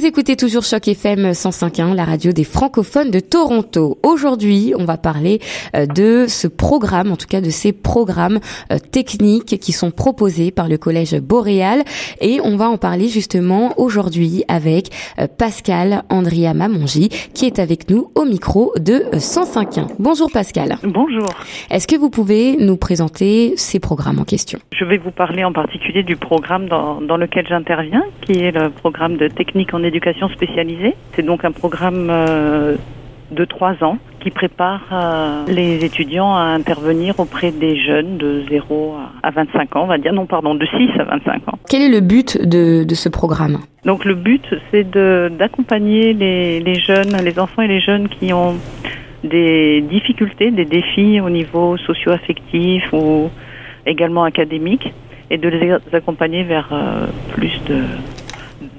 Vous écoutez toujours Choc FM 105.1, la radio des francophones de Toronto. Aujourd'hui, on va parler euh, de ce programme, en tout cas de ces programmes euh, techniques qui sont proposés par le collège Boréal et on va en parler justement aujourd'hui avec euh, Pascal Andrea Mamongi qui est avec nous au micro de 105.1. Bonjour Pascal. Bonjour. Est-ce que vous pouvez nous présenter ces programmes en question? Je vais vous parler en particulier du programme dans, dans lequel j'interviens, qui est le programme de technique en éducation spécialisée. C'est donc un programme euh, de trois ans qui prépare euh, les étudiants à intervenir auprès des jeunes de 0 à 25 ans, on va dire, non pardon, de 6 à 25 ans. Quel est le but de, de ce programme? Donc le but, c'est d'accompagner les, les jeunes, les enfants et les jeunes qui ont des difficultés, des défis au niveau socio-affectif ou également académique, et de les accompagner vers euh, plus de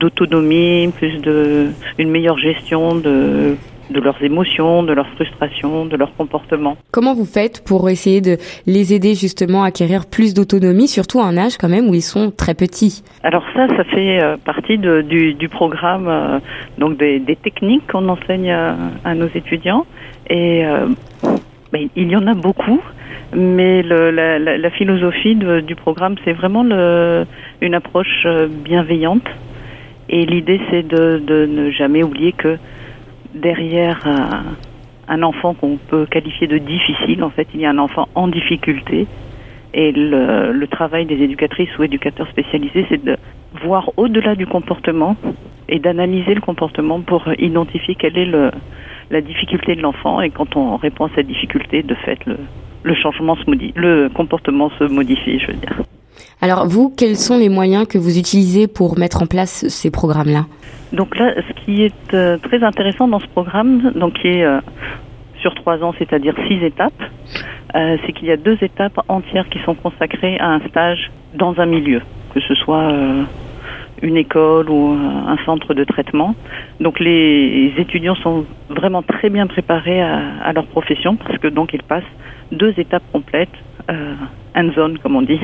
d'autonomie, plus de une meilleure gestion de de leurs émotions, de leurs frustrations, de leur comportement. Comment vous faites pour essayer de les aider justement à acquérir plus d'autonomie, surtout à un âge quand même où ils sont très petits? Alors ça, ça fait euh, partie de, du, du, programme, euh, donc des, des techniques qu'on enseigne à, à, nos étudiants. Et euh, ben, il y en a beaucoup, mais le, la, la, la, philosophie de, du programme, c'est vraiment le, une approche euh, bienveillante et l'idée, c'est de, ne jamais oublier que derrière un, un enfant qu'on peut qualifier de difficile, en fait, il y a un enfant en difficulté. Et le, le travail des éducatrices ou éducateurs spécialisés, c'est de voir au-delà du comportement et d'analyser le comportement pour identifier quelle est le, la difficulté de l'enfant. Et quand on répond à cette difficulté, de fait, le, le changement se modifie, le comportement se modifie, je veux dire. Alors vous, quels sont les moyens que vous utilisez pour mettre en place ces programmes-là? Donc là, ce qui est euh, très intéressant dans ce programme, donc qui est euh, sur trois ans, c'est-à-dire six étapes, euh, c'est qu'il y a deux étapes entières qui sont consacrées à un stage dans un milieu, que ce soit une école ou un centre de traitement. Donc les étudiants sont vraiment très bien préparés à, à leur profession parce que donc ils passent deux étapes complètes, hands-on comme on dit.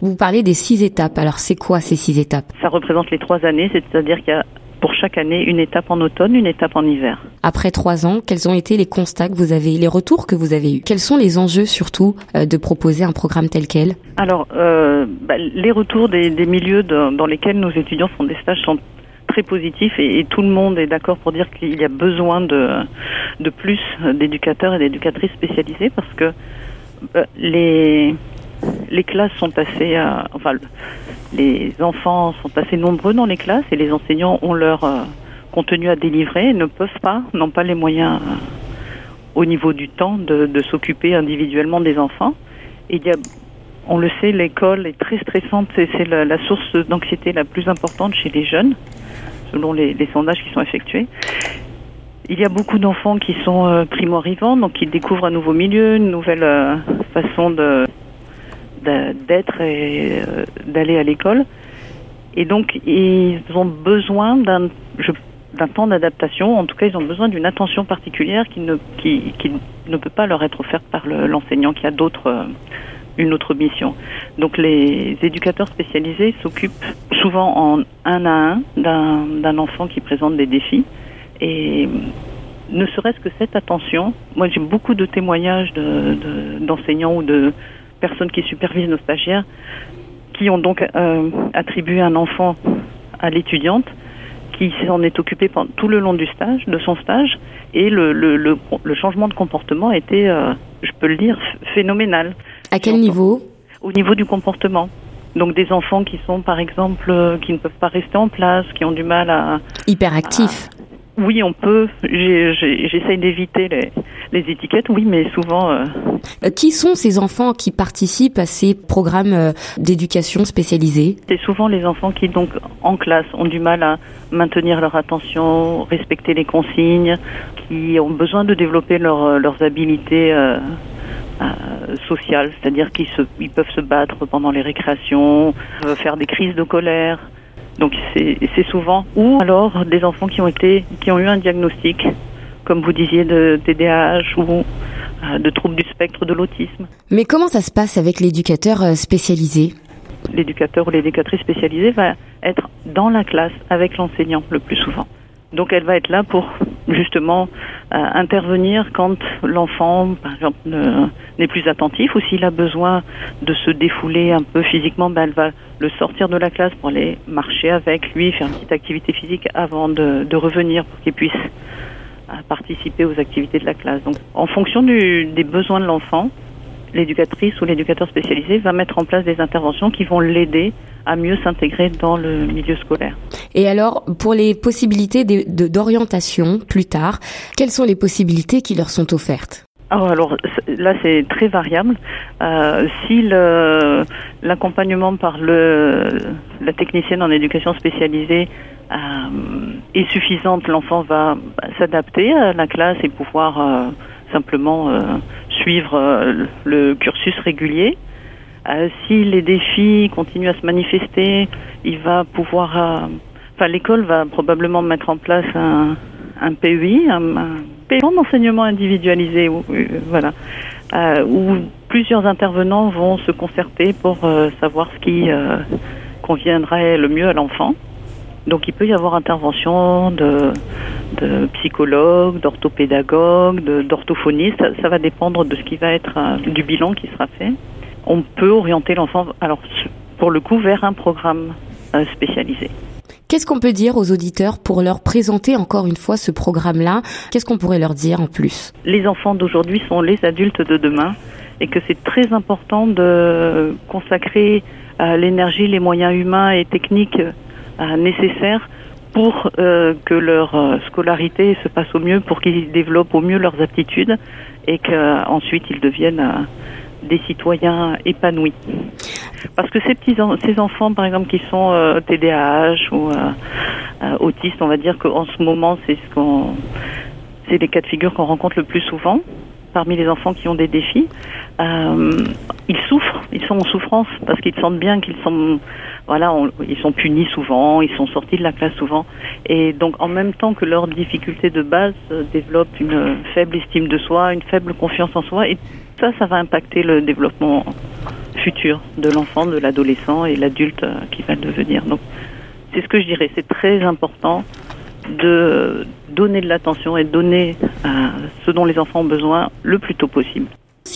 Vous parlez des six étapes. Alors c'est quoi ces six étapes? Ça représente les trois années, c'est-à-dire qu'il y a pour chaque année une étape en automne, une étape en hiver. Après trois ans, quels ont été les constats que vous avez, les retours que vous avez eus? Quels sont les enjeux surtout euh, de proposer un programme tel quel? Alors, euh, bah, les retours des, des milieux de, dans lesquels nos étudiants font des stages sont très positifs et, et tout le monde est d'accord pour dire qu'il y a besoin de, de plus d'éducateurs et d'éducatrices spécialisés parce que euh, les les classes sont assez, euh, enfin, les enfants sont assez nombreux dans les classes et les enseignants ont leur euh, contenu à délivrer et ne peuvent pas, n'ont pas les moyens euh, au niveau du temps de, s'occuper individuellement des enfants. Et il y a, on le sait, l'école est très stressante, c'est la, source d'anxiété la plus importante chez les jeunes, selon les sondages qui sont effectués. Il y a beaucoup d'enfants qui sont euh, primo-arrivants, donc qui découvrent un nouveau milieu, une nouvelle euh, façon d'être et euh, d'aller à l'école. Et donc, ils ont besoin d'un temps d'adaptation. En tout cas, ils ont besoin d'une attention particulière qui ne, qui, qui ne peut pas leur être offerte par l'enseignant qui a d'autres, euh, une autre mission. Donc, les éducateurs spécialisés s'occupent souvent en un à un d'un enfant qui présente des défis. Et ne serait-ce que cette attention, moi j'ai beaucoup de témoignages d'enseignants de, de, ou de personnes qui supervisent nos stagiaires qui ont donc euh, attribué un enfant à l'étudiante qui s'en est occupée pendant tout le long du stage, de son stage, et le, le, le, le changement de comportement était, euh, je peux le dire, phénoménal. À quel niveau Au niveau du comportement. Donc des enfants qui sont, par exemple, euh, qui ne peuvent pas rester en place, qui ont du mal à... Hyperactifs. Oui, on peut. J'essaye d'éviter les, les, étiquettes, oui, mais souvent. Euh... Qui sont ces enfants qui participent à ces programmes euh, d'éducation spécialisés C'est souvent les enfants qui, donc, en classe, ont du mal à maintenir leur attention, respecter les consignes, qui ont besoin de développer leur, euh, leurs habiletés. Euh, euh, sociales, c'est-à-dire qu'ils ils peuvent se battre pendant les récréations, euh, faire des crises de colère, donc c'est souvent ou alors des enfants qui ont été qui ont eu un diagnostic, comme vous disiez de TDAH ou euh, de troubles du spectre de l'autisme. Mais comment ça se passe avec l'éducateur euh, spécialisé? L'éducateur ou l'éducatrice spécialisée va être dans la classe avec l'enseignant le plus souvent. Donc elle va être là pour justement euh, intervenir quand l'enfant, par exemple, n'est plus attentif ou s'il a besoin de se défouler un peu physiquement, ben, elle va le sortir de la classe pour aller marcher avec lui, faire une petite activité physique avant de, de revenir pour qu'il puisse euh, participer aux activités de la classe. Donc, en fonction du, des besoins de l'enfant, l'éducatrice ou l'éducateur spécialisé va mettre en place des interventions qui vont l'aider à mieux s'intégrer dans le milieu scolaire. Et alors, pour les possibilités d'orientation plus tard, quelles sont les possibilités qui leur sont offertes? Oh, alors là, c'est très variable. Euh, si l'accompagnement par le, la technicienne en éducation spécialisée euh, est suffisante, l'enfant va s'adapter à la classe et pouvoir euh, simplement suivre euh, le cursus régulier. Euh, si les défis continuent à se manifester, il va pouvoir, enfin l'école va probablement mettre en place un, un PEI, un, plan d'enseignement individualisé, voilà, où plusieurs intervenants vont se concerter pour savoir ce qui conviendrait le mieux à l'enfant. Donc il peut y avoir intervention de, de psychologues, d'orthopédagogues, d'orthophonistes. Ça, va dépendre de ce qui va être euh, du bilan qui sera fait. On peut orienter l'enfant, alors pour le coup, vers un programme euh, spécialisé. Qu'est-ce qu'on peut dire aux auditeurs pour leur présenter encore une fois ce programme-là? Qu'est-ce qu'on pourrait leur dire en plus? Les enfants d'aujourd'hui sont les adultes de demain et que c'est très important de consacrer euh, l'énergie, les moyens humains et techniques nécessaires pour euh, que leur euh, scolarité se passe au mieux, pour qu'ils développent au mieux leurs aptitudes et qu'ensuite ils deviennent euh, des citoyens épanouis. Parce que ces petits ces enfants, par exemple, qui sont TDAH ou autistes, on va dire qu'en ce moment, c'est ce qu'on, c'est les cas de figure qu'on rencontre le plus souvent parmi les enfants qui ont des défis. ils souffrent, ils sont en souffrance parce qu'ils sentent bien qu'ils sont voilà, ils sont punis souvent, ils sont sortis de la classe souvent, et donc en même temps que leurs difficultés de base euh, développent une faible estime de soi, une faible confiance en soi, et ça, ça va impacter le développement futur de l'enfant, de l'adolescent et l'adulte euh, qui va devenir. Donc, c'est ce que je dirais, c'est très important de donner de l'attention et donner euh, ce dont les enfants ont besoin le plus tôt possible.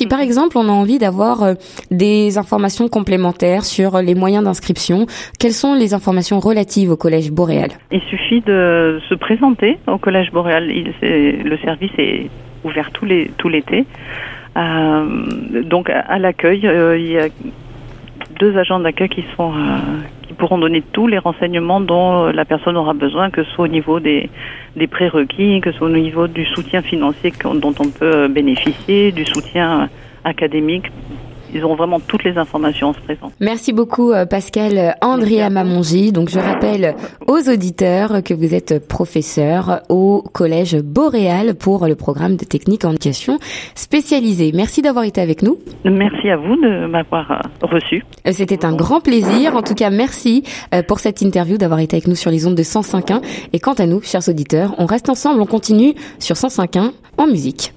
Par exemple on a envie d'avoir euh, des informations complémentaires sur les moyens d'inscription, quelles sont les informations relatives au Collège Boréal? Il suffit de se présenter au Collège Boréal. le service est ouvert tout l'été. Euh, donc à, l'accueil, euh, il y a deux agents d'accueil qui sont pourront donner tous les renseignements dont la personne aura besoin, que ce soit au niveau des, des prérequis, que ce soit au niveau du soutien financier dont on peut bénéficier, du soutien académique ils auront vraiment toutes les informations en se présent. Merci beaucoup euh, Pascal Andrea Mamongi. Donc je rappelle aux auditeurs que vous êtes professeur au collège Boréal pour le programme de technique en éducation spécialisée. Merci d'avoir été avec nous. Merci à vous de m'avoir euh, reçu. Euh, c'était un grand plaisir. En tout cas, merci pour cette interview d'avoir été avec nous sur les ondes de 105.1. Et quant à nous, chers auditeurs, on reste ensemble, on continue sur 105.1 en musique.